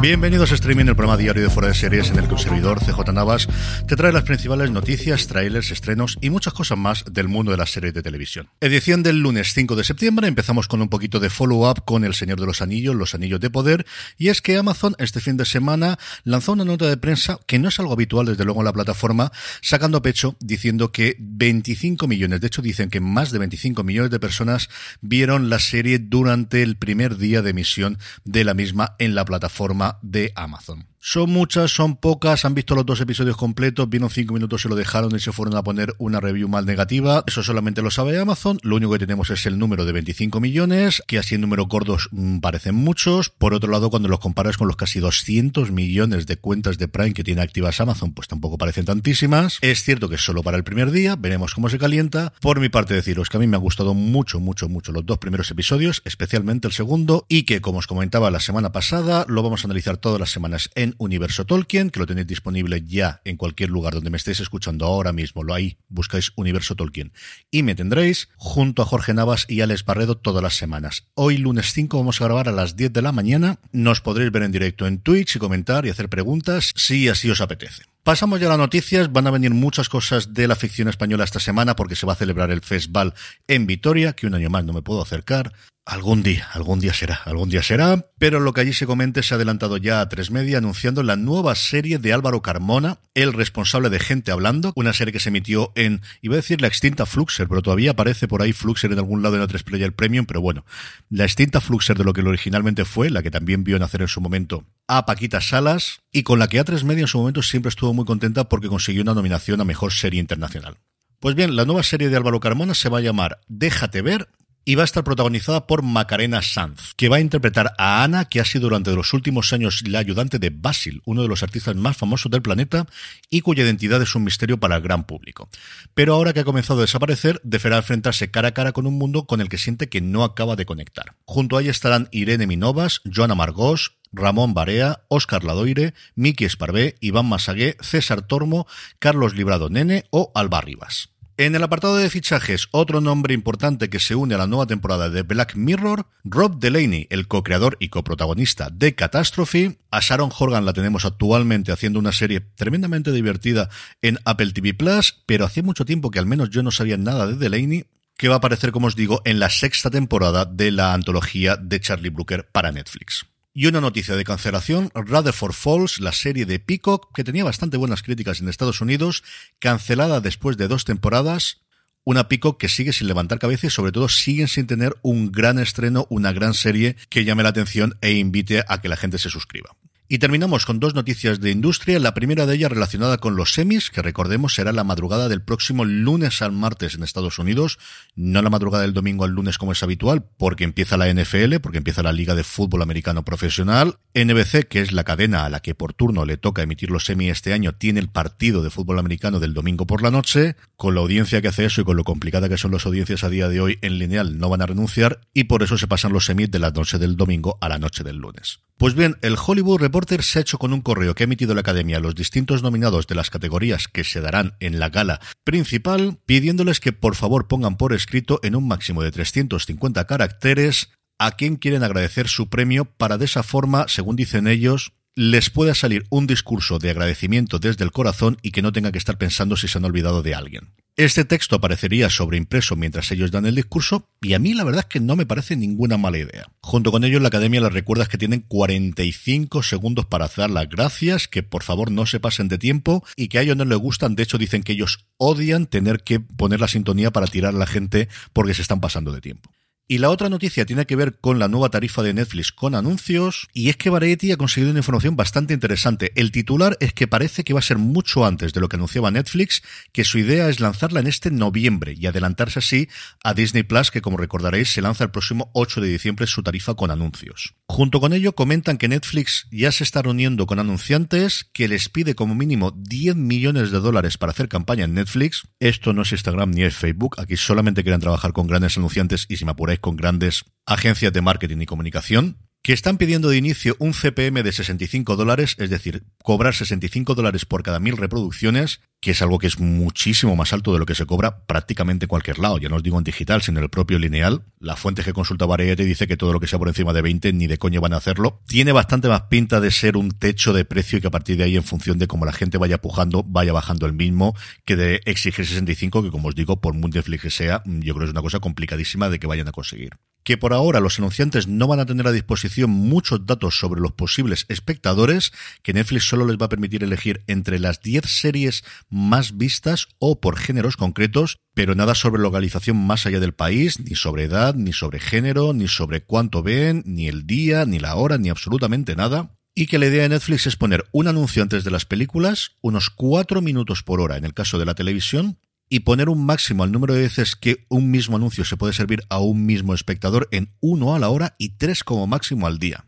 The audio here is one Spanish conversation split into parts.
Bienvenidos a Streaming, el programa diario de Fuera de Series en el que un servidor, CJ Navas, te trae las principales noticias, trailers, estrenos y muchas cosas más del mundo de las series de televisión. Edición del lunes 5 de septiembre, empezamos con un poquito de follow-up con El Señor de los Anillos, Los Anillos de Poder, y es que Amazon este fin de semana lanzó una nota de prensa que no es algo habitual desde luego en la plataforma, sacando pecho diciendo que 25 millones, de hecho dicen que más de 25 millones de personas vieron la serie durante el primer día de emisión de la misma en la plataforma de Amazon. Son muchas, son pocas, han visto los dos episodios completos, vieron cinco minutos, se lo dejaron y se fueron a poner una review mal negativa. Eso solamente lo sabe Amazon. Lo único que tenemos es el número de 25 millones, que así en números gordos mm, parecen muchos. Por otro lado, cuando los comparas con los casi 200 millones de cuentas de Prime que tiene activas Amazon, pues tampoco parecen tantísimas. Es cierto que es solo para el primer día, veremos cómo se calienta. Por mi parte, deciros que a mí me han gustado mucho, mucho, mucho los dos primeros episodios, especialmente el segundo, y que, como os comentaba la semana pasada, lo vamos a analizar todas las semanas en Universo Tolkien, que lo tenéis disponible ya en cualquier lugar donde me estéis escuchando ahora mismo. Lo ahí, buscáis Universo Tolkien. Y me tendréis junto a Jorge Navas y Alex Barredo todas las semanas. Hoy, lunes 5, vamos a grabar a las 10 de la mañana. Nos podréis ver en directo en Twitch y comentar y hacer preguntas si así os apetece. Pasamos ya a las noticias. Van a venir muchas cosas de la ficción española esta semana porque se va a celebrar el festival en Vitoria, que un año más no me puedo acercar. Algún día, algún día será, algún día será, pero lo que allí se comente se ha adelantado ya a tres media anunciando la nueva serie de Álvaro Carmona, el responsable de Gente Hablando, una serie que se emitió en, iba a decir la extinta Fluxer, pero todavía aparece por ahí Fluxer en algún lado en la 3 Player Premium, pero bueno, la extinta Fluxer de lo que originalmente fue, la que también vio nacer en su momento a Paquita Salas, y con la que a tres media en su momento siempre estuvo muy contenta porque consiguió una nominación a Mejor Serie Internacional. Pues bien, la nueva serie de Álvaro Carmona se va a llamar Déjate ver y va a estar protagonizada por Macarena Sanz, que va a interpretar a Ana, que ha sido durante los últimos años la ayudante de Basil, uno de los artistas más famosos del planeta y cuya identidad es un misterio para el gran público. Pero ahora que ha comenzado a desaparecer, deberá enfrentarse cara a cara con un mundo con el que siente que no acaba de conectar. Junto a ella estarán Irene Minovas, Joana Margós, Ramón Barea, Óscar Ladoire, Miki Esparvé, Iván Masagué, César Tormo, Carlos Librado Nene o Alba Rivas. En el apartado de fichajes, otro nombre importante que se une a la nueva temporada de Black Mirror, Rob Delaney, el co-creador y coprotagonista de Catastrophe. A Sharon Horgan la tenemos actualmente haciendo una serie tremendamente divertida en Apple TV Plus, pero hacía mucho tiempo que al menos yo no sabía nada de Delaney, que va a aparecer, como os digo, en la sexta temporada de la antología de Charlie Brooker para Netflix. Y una noticia de cancelación, Rutherford Falls, la serie de Peacock, que tenía bastante buenas críticas en Estados Unidos, cancelada después de dos temporadas. Una Peacock que sigue sin levantar cabeza y sobre todo siguen sin tener un gran estreno, una gran serie que llame la atención e invite a que la gente se suscriba. Y terminamos con dos noticias de industria. La primera de ellas relacionada con los semis, que recordemos será la madrugada del próximo lunes al martes en Estados Unidos, no la madrugada del domingo al lunes como es habitual, porque empieza la NFL, porque empieza la Liga de Fútbol Americano Profesional. NBC, que es la cadena a la que por turno le toca emitir los semis este año, tiene el partido de fútbol americano del domingo por la noche. Con la audiencia que hace eso y con lo complicada que son las audiencias a día de hoy en lineal, no van a renunciar y por eso se pasan los semis de la noche del domingo a la noche del lunes. Pues bien, el Hollywood Reporter se ha hecho con un correo que ha emitido la Academia a los distintos nominados de las categorías que se darán en la gala principal, pidiéndoles que por favor pongan por escrito en un máximo de 350 caracteres a quien quieren agradecer su premio para de esa forma, según dicen ellos, les pueda salir un discurso de agradecimiento desde el corazón y que no tenga que estar pensando si se han olvidado de alguien. Este texto aparecería sobreimpreso mientras ellos dan el discurso y a mí la verdad es que no me parece ninguna mala idea. Junto con ellos la academia les recuerda que tienen 45 segundos para hacer las gracias, que por favor no se pasen de tiempo y que a ellos no les gustan, de hecho dicen que ellos odian tener que poner la sintonía para tirar a la gente porque se están pasando de tiempo. Y la otra noticia tiene que ver con la nueva tarifa de Netflix con anuncios, y es que Variety ha conseguido una información bastante interesante. El titular es que parece que va a ser mucho antes de lo que anunciaba Netflix, que su idea es lanzarla en este noviembre y adelantarse así a Disney Plus, que como recordaréis se lanza el próximo 8 de diciembre su tarifa con anuncios. Junto con ello comentan que Netflix ya se está reuniendo con anunciantes, que les pide como mínimo 10 millones de dólares para hacer campaña en Netflix. Esto no es Instagram ni es Facebook, aquí solamente quieren trabajar con grandes anunciantes y si me con grandes agencias de marketing y comunicación que están pidiendo de inicio un CPM de 65 dólares, es decir, cobrar 65 dólares por cada mil reproducciones, que es algo que es muchísimo más alto de lo que se cobra prácticamente en cualquier lado. Ya no os digo en digital, sino en el propio lineal. La fuente que consulta Variety dice que todo lo que sea por encima de 20 ni de coño van a hacerlo. Tiene bastante más pinta de ser un techo de precio y que a partir de ahí, en función de cómo la gente vaya pujando, vaya bajando el mismo, que de exigir 65, que como os digo, por muy Netflix que sea, yo creo que es una cosa complicadísima de que vayan a conseguir que por ahora los anunciantes no van a tener a disposición muchos datos sobre los posibles espectadores, que Netflix solo les va a permitir elegir entre las 10 series más vistas o por géneros concretos, pero nada sobre localización más allá del país, ni sobre edad, ni sobre género, ni sobre cuánto ven, ni el día, ni la hora, ni absolutamente nada. Y que la idea de Netflix es poner un anuncio antes de las películas, unos 4 minutos por hora en el caso de la televisión, y poner un máximo al número de veces que un mismo anuncio se puede servir a un mismo espectador en uno a la hora y tres como máximo al día.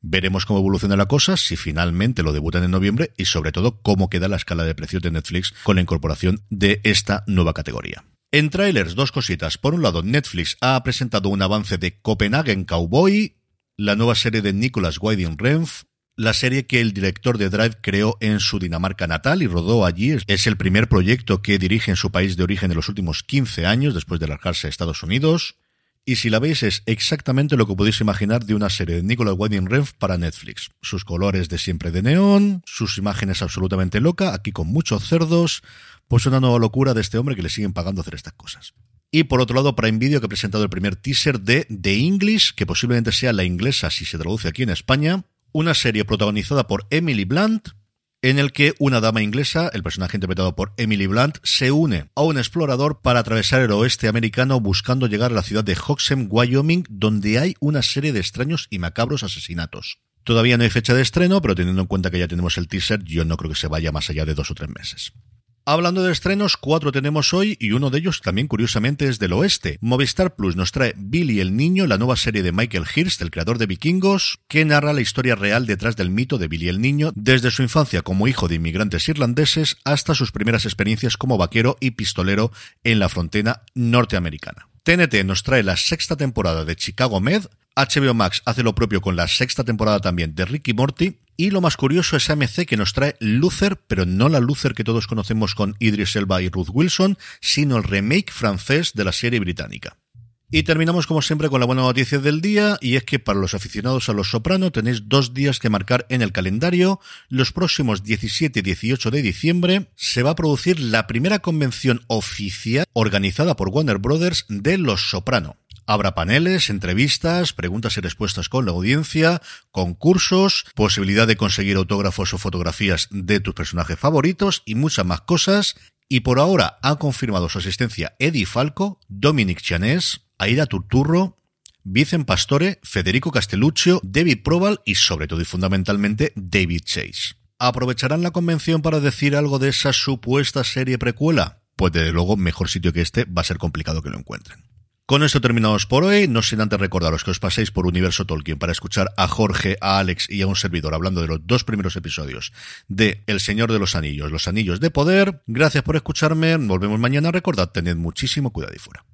Veremos cómo evoluciona la cosa, si finalmente lo debutan en noviembre y sobre todo cómo queda la escala de precios de Netflix con la incorporación de esta nueva categoría. En trailers, dos cositas. Por un lado, Netflix ha presentado un avance de Copenhagen Cowboy, la nueva serie de Nicholas Winding Refn, la serie que el director de Drive creó en su Dinamarca natal y rodó allí. Es el primer proyecto que dirige en su país de origen en los últimos 15 años, después de largarse a Estados Unidos. Y si la veis es exactamente lo que podéis imaginar de una serie de Nicolas Winding Refn para Netflix. Sus colores de siempre de neón, sus imágenes absolutamente loca, aquí con muchos cerdos, pues una nueva locura de este hombre que le siguen pagando hacer estas cosas. Y por otro lado, Prime Video que ha presentado el primer teaser de The English, que posiblemente sea la inglesa si se traduce aquí en España, una serie protagonizada por Emily Blunt, en el que una dama inglesa, el personaje interpretado por Emily Blunt, se une a un explorador para atravesar el oeste americano buscando llegar a la ciudad de Hoxham, Wyoming, donde hay una serie de extraños y macabros asesinatos. Todavía no hay fecha de estreno, pero teniendo en cuenta que ya tenemos el teaser, yo no creo que se vaya más allá de dos o tres meses. Hablando de estrenos, cuatro tenemos hoy y uno de ellos también curiosamente es del oeste. Movistar Plus nos trae Billy el Niño, la nueva serie de Michael Hirst, el creador de Vikingos, que narra la historia real detrás del mito de Billy el Niño, desde su infancia como hijo de inmigrantes irlandeses hasta sus primeras experiencias como vaquero y pistolero en la frontera norteamericana. TNT nos trae la sexta temporada de Chicago Med, HBO Max hace lo propio con la sexta temporada también de Ricky Morty, y lo más curioso es AMC que nos trae Luther, pero no la Luther que todos conocemos con Idris Elba y Ruth Wilson, sino el remake francés de la serie británica. Y terminamos como siempre con la buena noticia del día, y es que para los aficionados a Los Soprano tenéis dos días que marcar en el calendario. Los próximos 17 y 18 de diciembre se va a producir la primera convención oficial organizada por Warner Brothers de Los Soprano. Habrá paneles, entrevistas, preguntas y respuestas con la audiencia, concursos, posibilidad de conseguir autógrafos o fotografías de tus personajes favoritos y muchas más cosas. Y por ahora ha confirmado su asistencia Eddie Falco, Dominic Chanés, Aida Turturro, Vicen Pastore, Federico Castelluccio, David Proval y sobre todo y fundamentalmente David Chase. ¿Aprovecharán la convención para decir algo de esa supuesta serie precuela? Pues desde luego mejor sitio que este va a ser complicado que lo encuentren. Con esto terminamos por hoy, no sin antes recordaros que os paséis por Universo Tolkien para escuchar a Jorge, a Alex y a un servidor hablando de los dos primeros episodios de El Señor de los Anillos, Los Anillos de Poder. Gracias por escucharme, volvemos mañana, recordad, tened muchísimo cuidado y fuera.